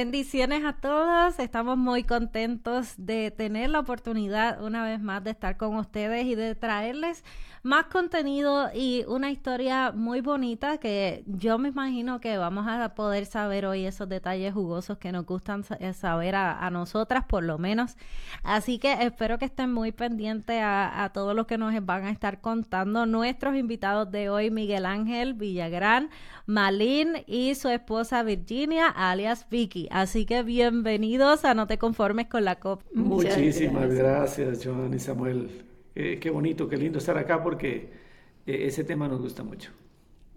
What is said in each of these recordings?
Bendiciones a todos, estamos muy contentos de tener la oportunidad una vez más de estar con ustedes y de traerles más contenido y una historia muy bonita que yo me imagino que vamos a poder saber hoy esos detalles jugosos que nos gustan eh, saber a, nosotras por lo menos. Así que espero que estén muy pendientes a, a todo lo que nos van a estar contando nuestros invitados de hoy, Miguel Ángel Villagrán, Malin y su esposa Virginia, alias Vicky. Así que bienvenidos a No te conformes con la COP. Muchísimas gracias, Joan y Samuel. qué bonito, qué lindo estar acá porque eh, ese tema nos gusta mucho.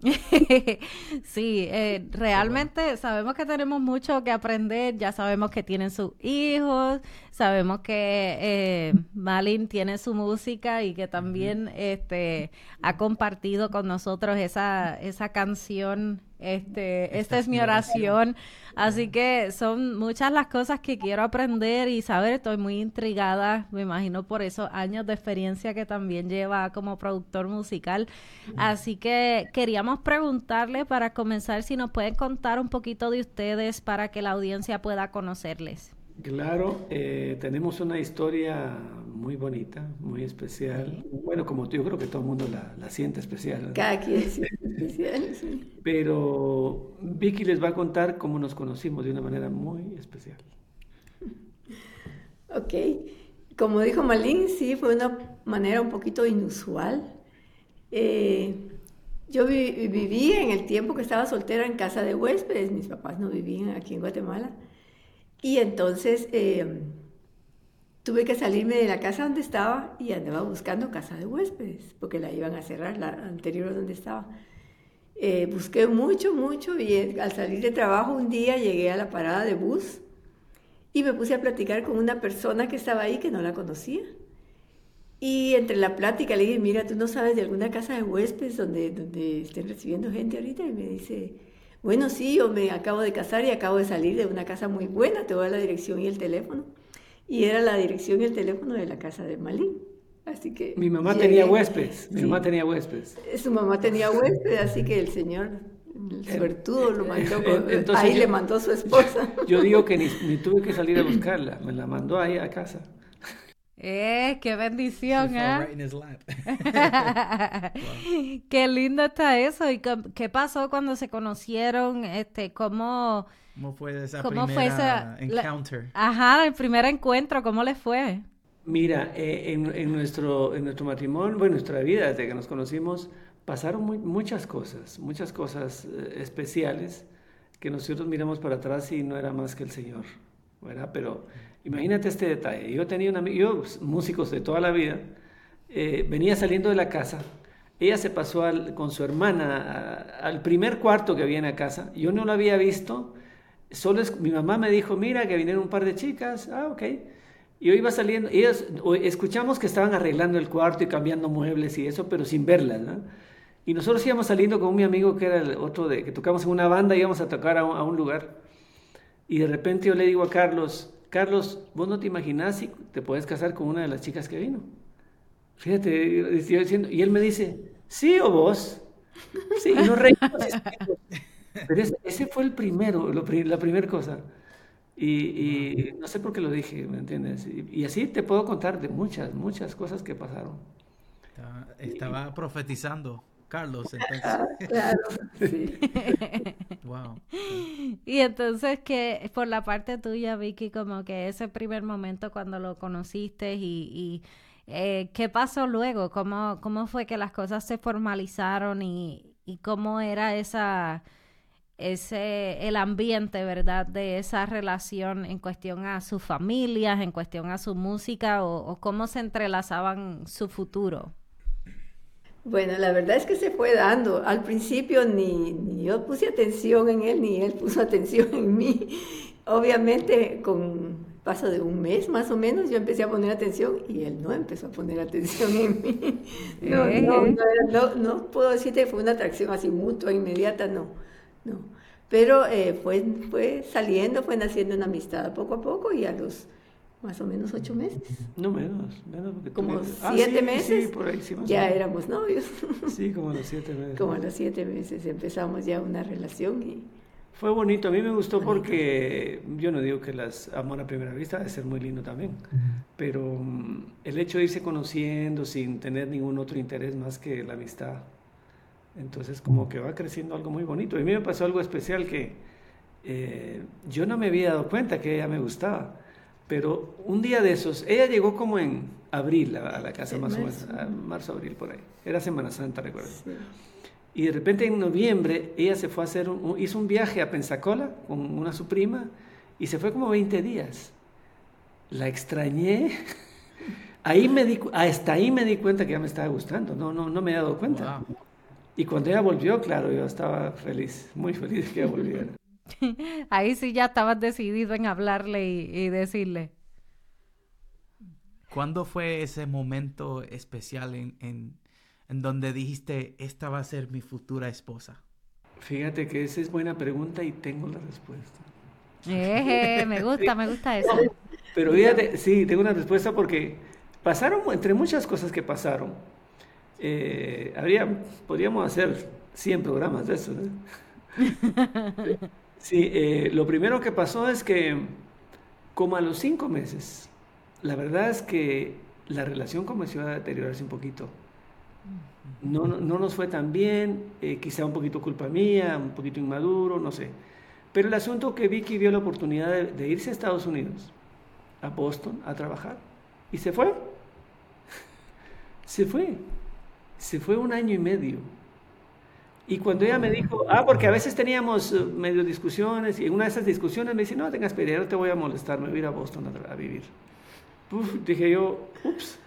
sí, eh, realmente sabemos que tenemos mucho que aprender, ya sabemos que tienen sus hijos, sabemos que eh, Malin tiene su música y que también este, ha compartido con nosotros esa, esa canción este, esta es mi oración. Así que son muchas las cosas que quiero aprender y saber. Estoy muy intrigada, me imagino por esos años de experiencia que también lleva como productor musical. Así que queríamos preguntarle para comenzar si nos pueden contar un poquito de ustedes para que la audiencia pueda conocerles. Claro, eh, tenemos una historia muy bonita, muy especial. Bueno, como tú, yo creo que todo el mundo la, siente especial. Cada quien siente especial, Pero Vicky les va a contar cómo nos conocimos de una manera muy especial. Ok, como dijo Malin, sí, fue una manera un poquito inusual. Eh, yo viví en el tiempo que estaba soltera en casa de huéspedes, mis papás no vivían aquí en Guatemala. Y entonces em, tuve que salirme de la casa donde estaba y andaba buscando casa de huéspedes, porque la iban a cerrar, la anterior donde estaba. Eh, busqué mucho, mucho y eh, al salir de trabajo un día llegué a la parada de bus y me puse a platicar con una persona que estaba ahí que no la conocía. Y entre la plática le dije, mira, ¿tú no sabes de alguna casa de huéspedes donde, donde estén recibiendo gente ahorita? Y me dice, bueno, sí, yo me acabo de casar y acabo de salir de una casa muy buena, te voy a la dirección y el teléfono. Y era la dirección y el teléfono de la casa de Malín. Así que... Mi mamá tenía huéspedes, mi mamá tenía huéspedes. Su mamá tenía huéspedes, así que el señor el suertudo lo mandó, ahí le mandó su esposa. Yo digo que ni, ni, tuve que salir a buscarla, me la mandó ahí a casa. Eh, qué bendición, ¿eh? Qué lindo está eso. ¿Y qué pasó cuando se conocieron? Este, cómo, ¿Cómo fue esa cómo fue encounter? ajá, el primer encuentro, ¿cómo le fue? Mira, eh, en, nuestro, en nuestro matrimonio, bueno, nuestra vida, desde que nos conocimos, pasaron muchas cosas, muchas cosas eh, especiales que nosotros miramos para atrás y no era más que el Señor, ¿verdad? Pero Imagínate este detalle. Yo tenía un amigo, yo, músicos de toda la vida, eh, venía saliendo de la casa. Ella se pasó con su hermana al primer cuarto que viene a casa. Yo no lo había visto. Solo mi mamá me dijo, mira, que vinieron un par de chicas. Ah, ok. Y yo iba saliendo. Ellos, escuchamos que estaban arreglando el cuarto y cambiando muebles y eso, pero sin verlas. Y nosotros íbamos saliendo con mi amigo que era el otro de que tocamos en una banda, íbamos a tocar a un lugar. Y de repente yo le digo a Carlos, Carlos, vos no te imaginás si te puedes casar con una de las chicas que vino. Fíjate, estoy diciendo, y él me dice, sí o vos. Sí, y nos reímos. Pero ese, fue el primero, la primera cosa. Y, no sé por qué lo dije, ¿me entiendes? Y, así te puedo contar de muchas, muchas cosas que pasaron. estaba profetizando. Carlos, entonces. Ah, claro, sí. wow. Y entonces que por la parte tuya, Vicky, como que ese primer momento cuando lo conociste y, eh, qué pasó luego, cómo, cómo fue que las cosas se formalizaron y, cómo era esa ese el ambiente, ¿verdad? De esa relación en cuestión a sus familias, en cuestión a su música o, o cómo se entrelazaban su futuro. Bueno, la verdad es que se fue dando. Al principio ni, yo puse atención en él, ni él puso atención en mí. obviamente con paso de un mes más o menos yo empecé a poner atención y él no empezó a poner atención en mí. No, no, no, no, puedo decirte que fue una atracción así mutua, inmediata, no, no. Pero eh, fue, fue saliendo, fue naciendo una amistad poco a poco y a los más o menos ocho meses. No menos, menos porque como ah, siete meses. por ahí, sí, ya éramos novios. Sí, como a los siete meses. Como a los siete meses empezamos ya una relación y fue bonito, a mí me gustó porque yo no digo que las amor a primera vista debe ser muy lindo también, pero mm, el hecho de irse conociendo sin tener ningún otro interés más que la amistad, entonces como que va creciendo algo muy bonito. Y a mí me pasó algo especial que eh, yo no me había dado cuenta que ella me gustaba, pero un día de esos, ella llegó como en abril a, la casa, más o menos, marzo, abril por ahí, era Semana Santa, recuerdo. Y de repente en noviembre ella se fue a hacer, hizo un viaje a Pensacola con una su prima y se fue como 20 días. La extrañé. Ahí me di, hasta ahí me di cuenta que ya me estaba gustando. No, no, no me he dado cuenta. Y cuando ella volvió, claro, yo estaba feliz, muy feliz que ella volviera. Ahí sí ya estabas decidido en hablarle y, y decirle. ¿Cuándo fue ese momento especial en, en, en donde dijiste, esta va a ser mi futura esposa? Fíjate que esa es buena pregunta y tengo la respuesta. Eh, me gusta, me gusta eso. Pero fíjate, sí, tengo una respuesta porque pasaron, entre muchas cosas que pasaron, eh, habría, podríamos hacer 100 programas de eso. Sí, eh, lo primero que pasó es que como a los cinco meses, la verdad es que la relación comenzó a deteriorarse un poquito no, no nos fue tan bien, eh, quizá un poquito culpa mía, un poquito inmaduro, no sé. Pero el asunto que Vicky vio la oportunidad de, irse a Estados Unidos, a Boston, a trabajar, y se fue. se fue. Se fue un año y medio. Y cuando ella me dijo, ah, porque a veces teníamos eh, medio discusiones, y en una de esas discusiones me dice, no tengas pena, no te voy a molestar, me voy a ir a Boston a, vivir. dije yo, ups,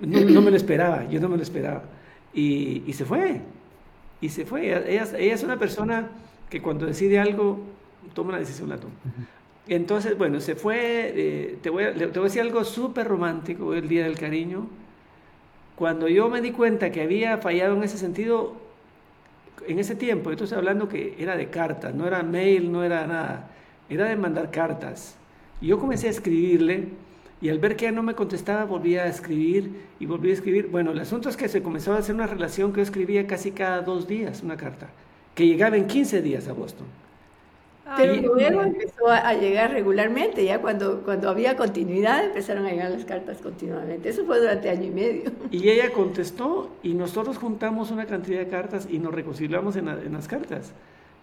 no, no, me lo esperaba, yo no me lo esperaba. Y, y se fue, y se fue. Ella, ella, es una persona que cuando decide algo, toma la decisión, la toma. Entonces, bueno, se fue, eh, te, voy a, te voy a decir algo súper romántico, el Día del Cariño. Cuando yo me di cuenta que había fallado en ese sentido, en ese tiempo, estoy hablando que era de cartas, no era mail, no era nada, era de mandar cartas. Y yo comencé a escribirle y al ver que ella no me contestaba, volvía a escribir y volvía a escribir. Bueno, el asunto es que se comenzó a hacer una relación que yo escribía casi cada dos días una carta, que llegaba en 15 días a Boston. Pero luego empezó a llegar regularmente, ya cuando, cuando había continuidad empezaron a llegar las cartas continuamente. Eso fue durante año y medio. Y ella contestó y nosotros juntamos una cantidad de cartas y nos reconciliamos en, en las cartas.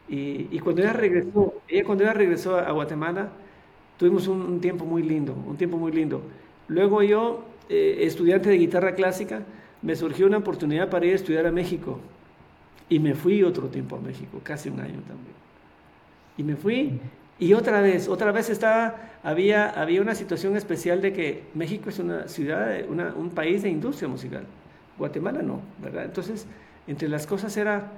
Y, y, cuando ella regresó, ella cuando ella regresó a Guatemala, Tuvimos un, tiempo muy lindo, un tiempo muy lindo. Luego yo, eh, estudiante de guitarra clásica, me surgió una oportunidad para ir a estudiar a México. Y me fui otro tiempo a México, casi un año también. Y me fui y otra vez, otra vez estaba, había, había una situación especial de que México es una ciudad, un país de industria musical. Guatemala no, ¿verdad? Entonces, entre las cosas era,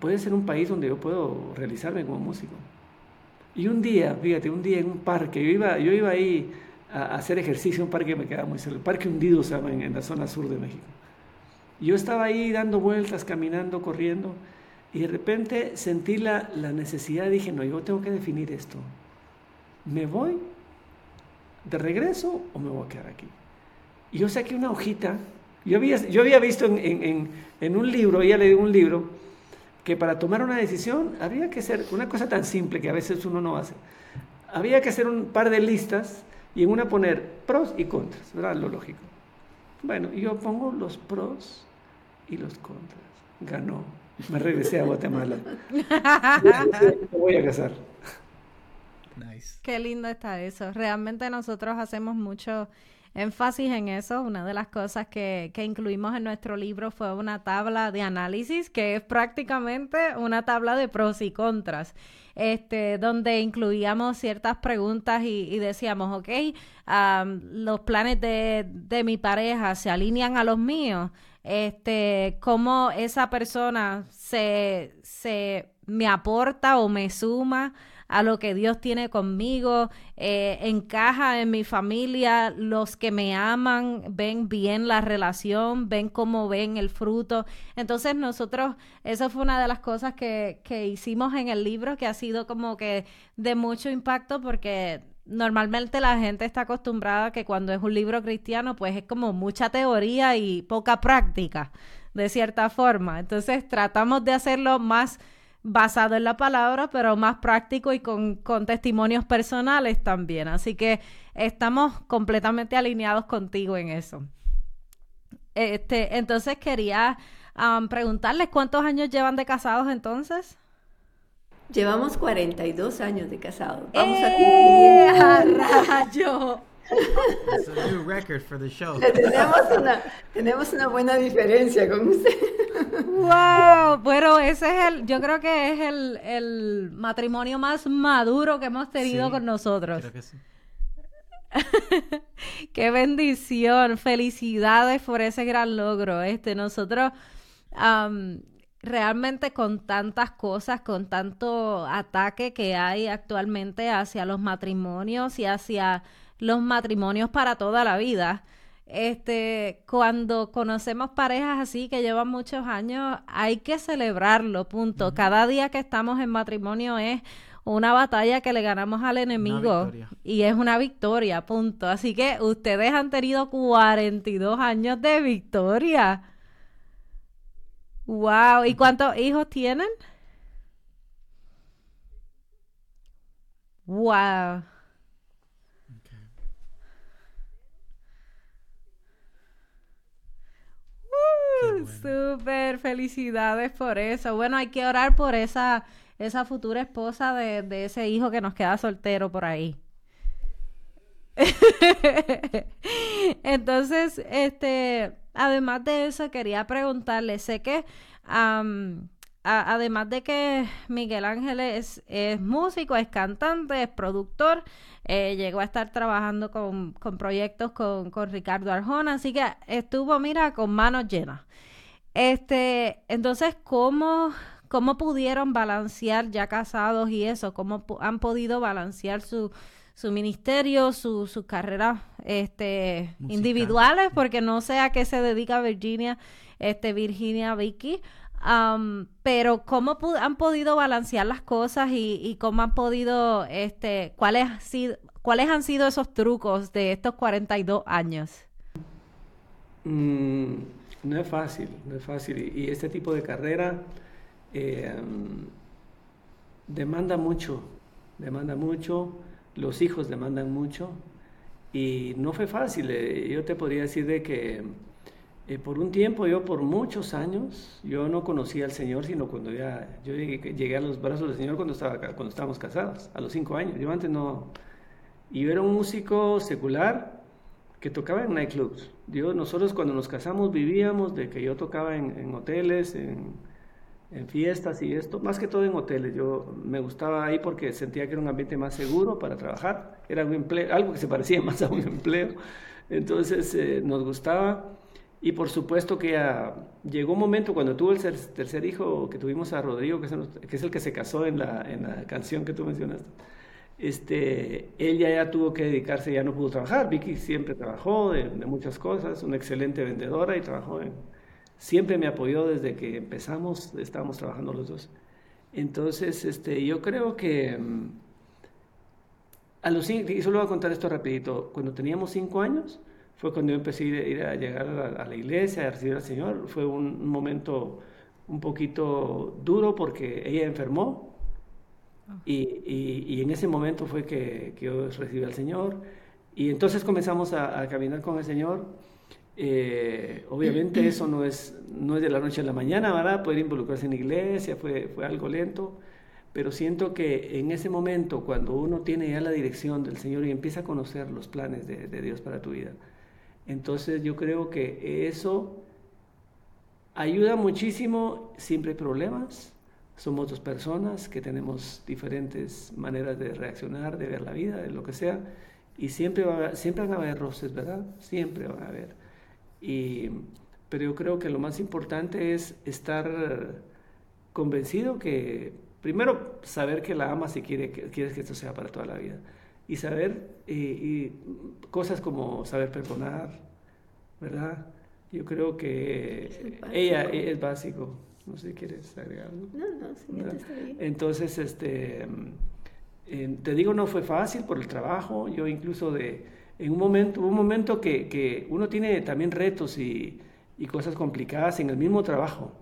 puede ser un país donde yo puedo realizarme como músico. Y un día, fíjate, un día en un parque, yo iba, yo iba ahí a, hacer ejercicio, un parque que me quedaba muy cerca, el Parque Hundido se en, la zona sur de México. yo estaba ahí dando vueltas, caminando, corriendo, y de repente sentí la, la necesidad, dije, no, yo tengo que definir esto. ¿Me voy de regreso o me voy a quedar aquí? Y yo saqué una hojita, yo había, yo había visto en, en, un libro, ella leí un libro, que para tomar una decisión había que hacer una cosa tan simple que a veces uno no hace. Había que hacer un par de listas y en una poner pros y contras, ¿verdad? Lo lógico. Bueno, yo pongo los pros y los contras. Ganó. Me regresé a Guatemala. Me voy a casar. Nice. Qué lindo está eso. Realmente nosotros hacemos mucho énfasis en eso. Una de las cosas que, que, incluimos en nuestro libro fue una tabla de análisis que es prácticamente una tabla de pros y contras. Este, donde incluíamos ciertas preguntas y, decíamos, ok, los planes de, de mi pareja se alinean a los míos, este, cómo esa persona se, se me aporta o me suma a lo que Dios tiene conmigo, eh, encaja en mi familia, los que me aman ven bien la relación, ven cómo ven el fruto. Entonces nosotros, eso fue una de las cosas que, que hicimos en el libro que ha sido como que de mucho impacto porque normalmente la gente está acostumbrada que cuando es un libro cristiano, pues es como mucha teoría y poca práctica, de cierta forma. Entonces tratamos de hacerlo más basado en la palabra, pero más práctico y con, testimonios personales también. Así que estamos completamente alineados contigo en eso. Este, entonces quería preguntarles cuántos años llevan de casados entonces. Llevamos 42 años de casados. Vamos a ¡Eh! cumplir. rayo! It's a new record for the show. Tenemos una, tenemos una buena diferencia con usted. ¡Wow! Bueno, ese es el, yo creo que es el, el matrimonio más maduro que hemos tenido Sí, con nosotros. Creo que sí. Qué bendición, felicidades por ese gran logro. Este, nosotros am, realmente con tantas cosas, con tanto ataque que hay actualmente hacia los matrimonios y hacia los matrimonios para toda la vida. Este, cuando conocemos parejas así que llevan muchos años, hay que celebrarlo, punto. Cada día que estamos en matrimonio es una batalla que le ganamos al enemigo y es una victoria, punto. Así que ustedes han tenido 42 años de victoria. Wow, ¿y cuántos hijos tienen? Wow. Qué Uh, bueno. Súper, felicidades por eso. Bueno, hay que orar por esa, esa futura esposa de, de ese hijo que nos queda soltero por ahí. Entonces, este, además de eso, quería preguntarle, sé que además de que Miguel Ángel es, es músico, es cantante, es productor, eh, llegó a estar trabajando con, con proyectos con, con Ricardo Arjona, así que estuvo, mira, con manos llenas. Este, entonces, ¿cómo, cómo pudieron balancear ya casados y eso? ¿Cómo han podido balancear su, su ministerio, su, sus carreras este, Musical. individuales? Porque no sé a qué se dedica Virginia, este, Virginia Vicky. Am, pero cómo pu- han podido balancear las cosas y, y cómo han podido, este, cuáles, han sido, cuáles han sido esos trucos de estos 42 años. Mm, no es fácil, no es fácil. Y, y este tipo de carrera eh, mm, demanda mucho, demanda mucho, los hijos demandan mucho. Y no fue fácil. eh, yo te podría decir de que eh, por un tiempo, yo por muchos años, yo no conocía al Señor, sino cuando ya, yo llegué, a los brazos del Señor cuando, estaba, cuando estábamos casados, a los cinco años. Yo antes no... Y yo era un músico secular que tocaba en nightclubs. Yo, nosotros cuando nos casamos vivíamos de que yo tocaba en, en hoteles, en, en fiestas y esto, más que todo en hoteles. Yo me gustaba ahí porque sentía que era un ambiente más seguro para trabajar. Era un empleo, algo que se parecía más a un empleo. Entonces eh, nos gustaba. Y por supuesto que ya llegó un momento cuando tuvo el ter- tercer hijo que tuvimos a Rodrigo, que es el, que se casó en la, en la canción que tú mencionaste. Este, él ya, tuvo que dedicarse, ya no pudo trabajar. Vicky siempre trabajó de muchas cosas, una excelente vendedora y trabajó en, siempre me apoyó desde que empezamos, estábamos trabajando los dos. Entonces, este, yo creo que mm, a los cinco, y solo voy a contar esto rapidito, cuando teníamos cinco años fue cuando yo empecé a ir, a llegar a la, iglesia, a recibir al Señor. Fue un, un momento un poquito duro porque ella enfermó y, y- y en ese momento fue que, que yo recibí al Señor. Y entonces comenzamos a, a caminar con el Señor. Eh, obviamente eso no es, no es de la noche a la mañana, ¿verdad? Poder involucrarse en iglesia fue, fue algo lento. Pero siento que en ese momento, cuando uno tiene ya la dirección del Señor y empieza a conocer los planes de, Dios para tu vida, entonces yo creo que eso ayuda muchísimo. Siempre hay problemas. Somos dos personas que tenemos diferentes maneras de reaccionar, de ver la vida, de lo que sea. Y siempre, siempre van a haber roces, ¿verdad? Siempre van a haber. Y, pero yo creo que lo más importante es estar convencido que Primero, saber que la amas y quiere, que- quieres que esto sea para toda la vida. Y saber, y, y cosas como saber perdonar, ¿verdad? Yo creo que ella es básico. No sé si quieres agregar algo. No, no, señorita, está bien. Entonces, este, eh, te digo, no fue fácil por el trabajo. Yo incluso de, en un momento, un momento que, que uno tiene también retos y, y cosas complicadas en el mismo trabajo.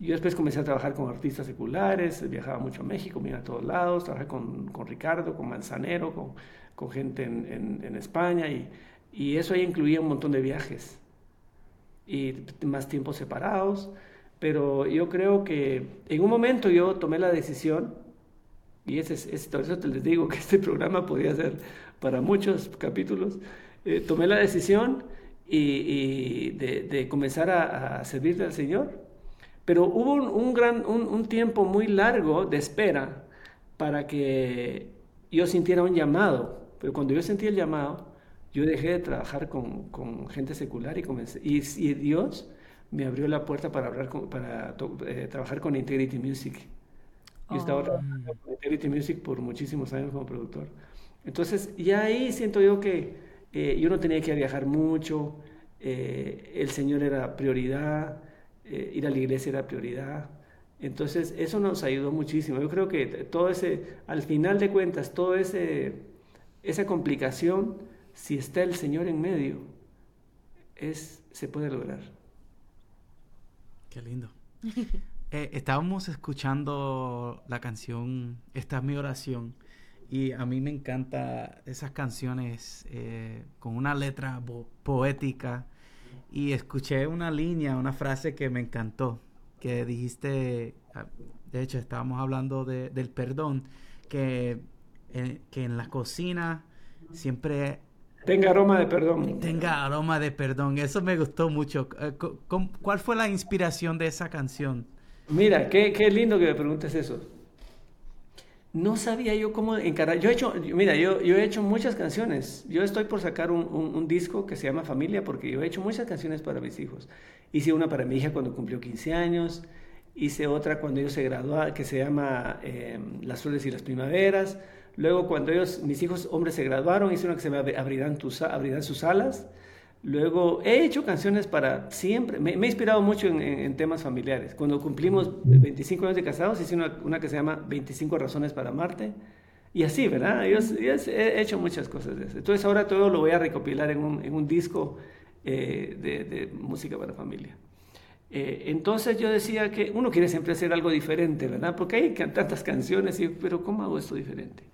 Yo después comencé a trabajar con artistas seculares, viajaba mucho a México, me iba a todos lados, trabajé con, con Ricardo, con Manzanero, con, con gente en, en- en España y, y eso ahí incluía un montón de viajes y más tiempos separados. Pero yo creo que en un momento yo tomé la decisión, y ese, es- ese- por eso te les digo que este programa podría ser para muchos capítulos, eh, tomé la decisión y, y de, de comenzar a, a servirle al Señor. Pero hubo un, un gran, un, un tiempo muy largo de espera para que yo sintiera un llamado. Pero cuando yo sentí el llamado, yo dejé de trabajar con, con gente secular y, comencé, y, y Dios me abrió la puerta para, hablar con- para to- eh, trabajar con Integrity Music. Yo estaba Oh. trabajando con Integrity Music por muchísimos años como productor. Entonces, ya ahí siento yo que eh, yo no tenía que viajar mucho, eh, el Señor era prioridad, eh, ir a la iglesia era prioridad. Entonces, eso nos ayudó muchísimo. Yo creo que todo ese, al final de cuentas, todo ese, esa complicación, si está el Señor en medio, es, se puede lograr. Qué lindo. Eh, estábamos escuchando la canción Esta es mi oración y a mí me encanta esas canciones eh, con una letra poética y escuché una línea, una frase que me encantó, que dijiste, ah, de hecho estábamos hablando de- del perdón, que, eh, que en la cocina siempre Tenga aroma de perdón. tenga aroma de perdón. Eso me gustó mucho. Eh, cu- cu- ¿Cuál fue la inspiración de esa canción? Mira, qué, qué lindo que me preguntes eso. No sabía yo cómo encarar. Yo he hecho, mira, yo, he hecho muchas canciones. Yo estoy por sacar un, disco que se llama Familia porque yo he hecho muchas canciones para mis hijos. Hice una para mi hija cuando cumplió 15 años. Hice otra cuando ellos se graduaron, que se llama eh, Las flores y las primaveras. Luego, cuando ellos, mis hijos hombres se graduaron, hice una que se llama Abrirán, tus, abrirán sus alas. Luego, he hecho canciones para siempre. Me, me he inspirado mucho en, en- en temas familiares. Cuando cumplimos 25 años de casados, hice una, una que se llama 25 razones para amarte. Y así, ¿verdad? Yo, yo he hecho muchas cosas de eso. Entonces, ahora todo lo voy a recopilar en un, en un disco eh, de, de música para familia. Eh, entonces yo decía que uno quiere siempre hacer algo diferente, ¿verdad? Porque hay tantas canciones, y, pero ¿cómo hago esto diferente?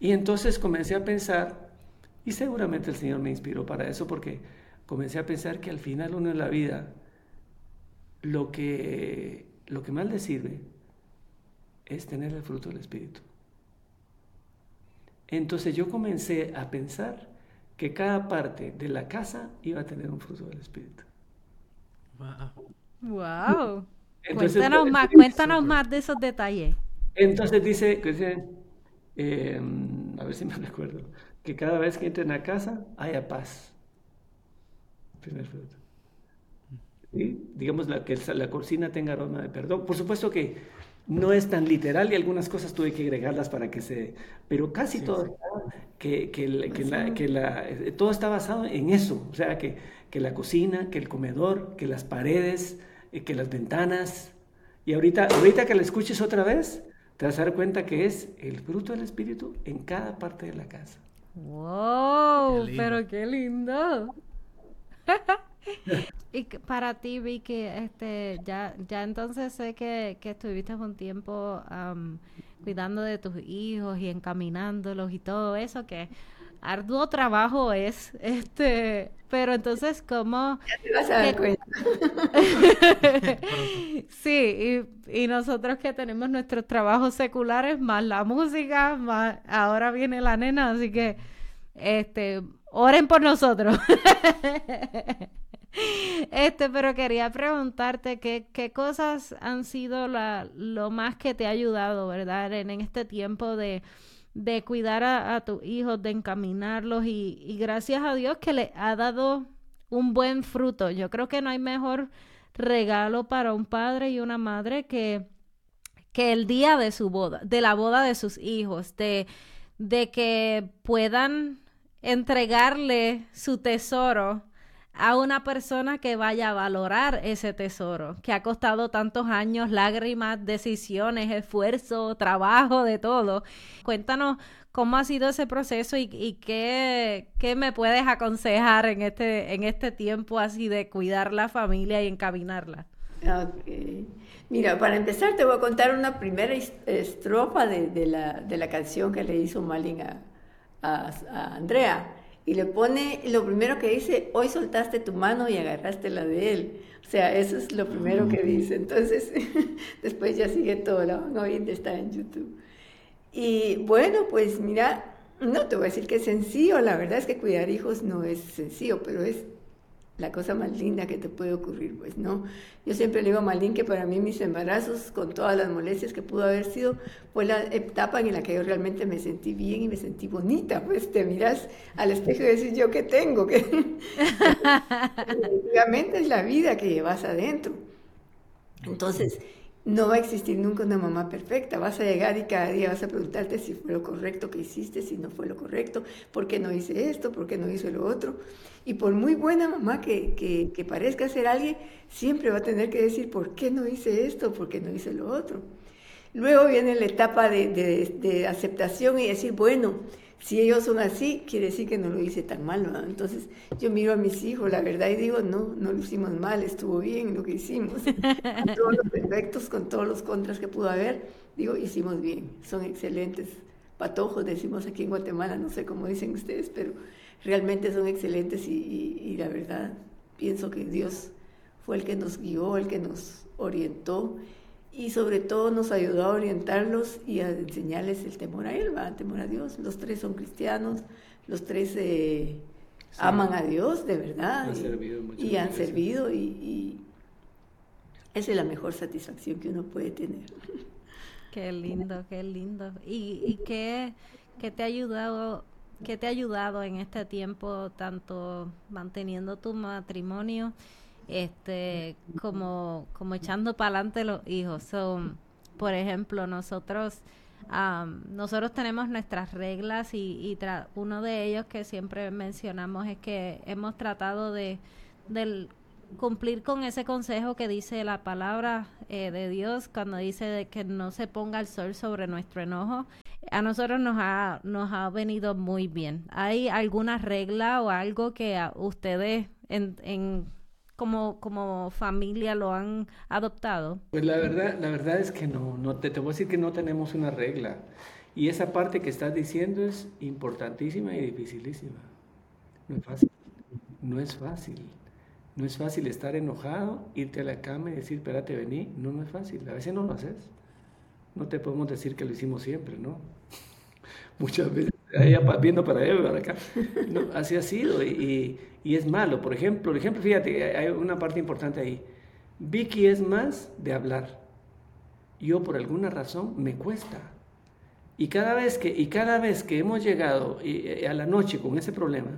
Y entonces comencé a pensar, y seguramente el Señor me inspiró para eso, porque comencé a pensar que al final uno en la vida, lo que, lo que más le sirve es tener el fruto del Espíritu. Entonces yo comencé a pensar que cada parte de la casa iba a tener un fruto del Espíritu. Wow. Entonces, cuéntanos pues, más, cuéntanos más de esos detalles. Entonces dice, eh, a ver si me recuerdo, que cada vez que entren a casa haya paz. Primer fruto. ¿Sí? Digamos la, que la cocina tenga aroma de perdón. Por supuesto que no es tan literal y algunas cosas tuve que agregarlas para que se... Pero casi Sí, todo sí. que, que, la- que la- que la- eh, todo está basado en eso. O sea, que, que la cocina, que el comedor, que las paredes, eh, que las ventanas. Y ahorita, ahorita que la escuches otra vez, te vas a dar cuenta que es el fruto del Espíritu en cada parte de la casa. Wow, Qué pero qué lindo. y para ti, Vicky, este, ya, ya entonces sé que, que estuviste un tiempo am, cuidando de tus hijos y encaminándolos y todo eso, que arduo trabajo es, este, pero entonces, ¿cómo? Te vas a dar ¿Qué- cuenta. Sí, y, y nosotros que tenemos nuestros trabajos seculares, más la música, más ahora viene la nena, así que este, oren por nosotros. Este, pero quería preguntarte qué, qué cosas han sido la, lo más que te ha ayudado, ¿verdad? En, en este tiempo de, de cuidar a, a tus hijos, de encaminarlos y, y gracias a Dios que le ha dado un buen fruto. Yo creo que no hay mejor regalo para un padre y una madre que, que el día de su boda, de la boda de sus hijos, de, de que puedan entregarle su tesoro a una persona que vaya a valorar ese tesoro, que ha costado tantos años, lágrimas, decisiones, esfuerzo, trabajo, de todo. Cuéntanos cómo ha sido ese proceso y, qué, me puedes aconsejar en este, en este tiempo así de cuidar la familia y encaminarla. Mira, para empezar te voy a contar una primera estrofa de, la, canción que le hizo Malin a Andrea y le pone lo primero que dice, hoy soltaste tu mano y agarraste la de él. O sea, eso es lo primero que dice. Entonces, después ya sigue todo, la van a oír, está en YouTube. Y bueno, pues mira, no te voy a decir que es sencillo, la verdad es que cuidar hijos no es sencillo, pero es la cosa más linda que te puede ocurrir, pues no. Yo siempre le digo a Malín que para mí mis embarazos, con todas las molestias que pudo haber sido, fue la etapa en la que yo realmente me sentí bien y me sentí bonita. Pues te miras al espejo y dices, ¿yo qué tengo? que Obviamente es la vida que llevas adentro. Entonces, no va a existir nunca una mamá perfecta. Vas a llegar y cada día vas a preguntarte si fue lo correcto que hiciste, si no fue lo correcto, por qué no hice esto, por qué no hice lo otro. Y por muy buena mamá que, que, parezca ser alguien, siempre va a tener que decir por qué no hice esto, por qué no hice lo otro. Luego viene la etapa de, de, de aceptación y decir, bueno, si ellos son así, quiere decir que no lo hice tan mal, ¿no? Entonces yo miro a mis hijos, la verdad, y digo, no, no lo hicimos mal, estuvo bien lo que hicimos. con todos los defectos, con todos los contras que pudo haber, digo, hicimos bien, son excelentes patojos, decimos aquí en Guatemala, no sé cómo dicen ustedes, pero realmente son excelentes y, y la verdad, pienso que Dios fue el que nos guió, el que nos orientó y sobre todo nos ayudó a orientarlos y a enseñarles el temor a Él, el temor a Dios. Los tres son cristianos, los tres eh, aman a Dios de verdad y, han servido y, esa es la mejor satisfacción que uno puede tener. Qué lindo, qué lindo. ¿Y, y qué, qué, te ha ayudado? ¿Qué te ha ayudado en este tiempo, tanto manteniendo tu matrimonio este como, como echando para adelante los hijos. son por ejemplo, nosotros nosotros tenemos nuestras reglas y, y uno de ellos que siempre mencionamos es que hemos tratado de del cumplir con ese consejo que dice la palabra eh, de Dios cuando dice de que no se ponga el sol sobre nuestro enojo. A nosotros nos ha, nos ha venido muy bien. ¿Hay alguna regla o algo que a ustedes en, en como, como familia lo han adoptado? Pues la verdad, la verdad es que no, no te, te voy a decir que no tenemos una regla. Y esa parte que estás diciendo es importantísima y dificilísima. No es fácil. No es fácil. No es fácil estar enojado, irte a la cama y decir, espérate, vení. No, no es fácil. A veces no lo haces. No te podemos decir que lo hicimos siempre, ¿no? Muchas veces viendo para allá y para acá. No, así ha sido y, y, es malo. Por ejemplo, por ejemplo, fíjate, hay una parte importante ahí. Vicky es más de hablar. Yo por alguna razón me cuesta. Y cada vez que, y cada vez que hemos llegado a la noche con ese problema,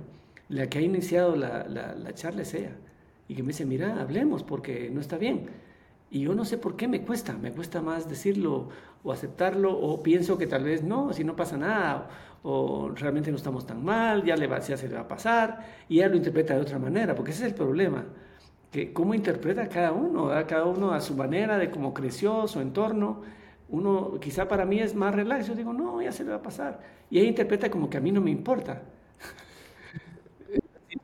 la que ha iniciado la, la, la charla es ella. Y que me dice, mira, hablemos porque no está bien. Y yo no sé por qué me cuesta, me cuesta más decirlo o aceptarlo, o pienso que tal vez no, si no pasa nada, o realmente no estamos tan mal, ya, le va, ya se le va a pasar, y ella lo interpreta de otra manera, porque ese es el problema, que cómo interpreta cada uno, cada uno a su manera, de cómo creció, su entorno. Uno, quizá para mí es más relax, yo digo, no, ya se le va a pasar. Y ella interpreta como que a mí no me importa.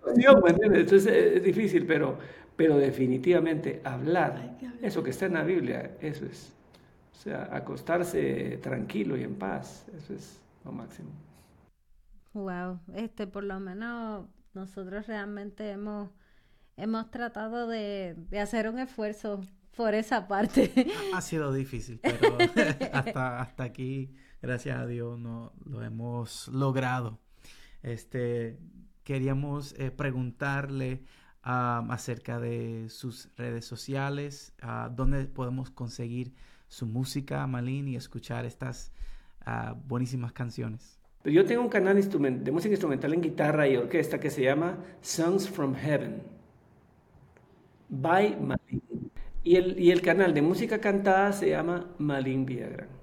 Entonces es difícil, pero, pero definitivamente hablar, eso que está en la Biblia, eso es. O sea, acostarse tranquilo y en paz, eso es lo máximo. Wow, este por lo menos nosotros realmente hemos hemos tratado de, hacer un esfuerzo por esa parte. Ha, sido difícil, pero hasta, hasta aquí, gracias a Dios, no, lo hemos logrado. Este, queríamos eh, preguntarle acerca de sus redes sociales, dónde podemos conseguir su música, Malin, y escuchar estas ah, buenísimas canciones. Yo tengo un canal de música instrumental en guitarra y orquesta que se llama Songs from Heaven by Malin. Y el, y el canal de música cantada se llama Malin Villagrán.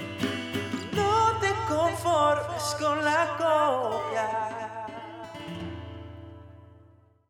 skóla góðja